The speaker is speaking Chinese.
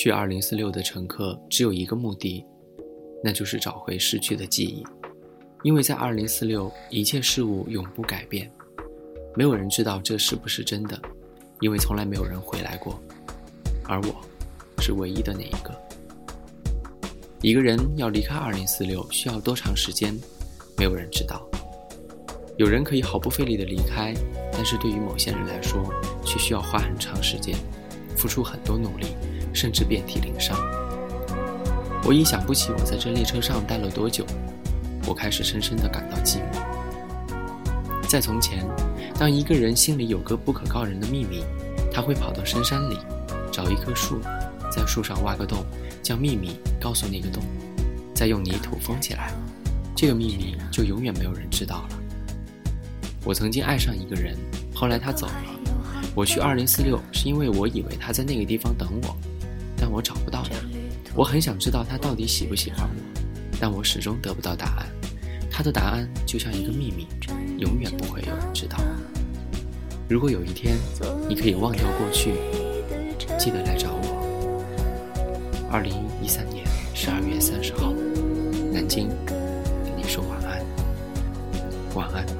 去二零四六的乘客只有一个目的，那就是找回失去的记忆。因为在二零四六，一切事物永不改变。没有人知道这是不是真的，因为从来没有人回来过。而我，是唯一的那一个。一个人要离开二零四六需要多长时间？没有人知道。有人可以毫不费力的离开，但是对于某些人来说，却需要花很长时间，付出很多努力。甚至遍体鳞伤。我已想不起我在这列车上待了多久，我开始深深地感到寂寞。在从前，当一个人心里有个不可告人的秘密，他会跑到深山里，找一棵树，在树上挖个洞，将秘密告诉那个洞，再用泥土封起来，这个秘密就永远没有人知道了。我曾经爱上一个人，后来他走了，我去二零四六是因为我以为他在那个地方等我。我找不到他，我很想知道他到底喜不喜欢我，但我始终得不到答案。他的答案就像一个秘密，永远不会有人知道。如果有一天你可以忘掉过去，记得来找我。二零一三年十二月三十号，南京，跟你说晚安，晚安。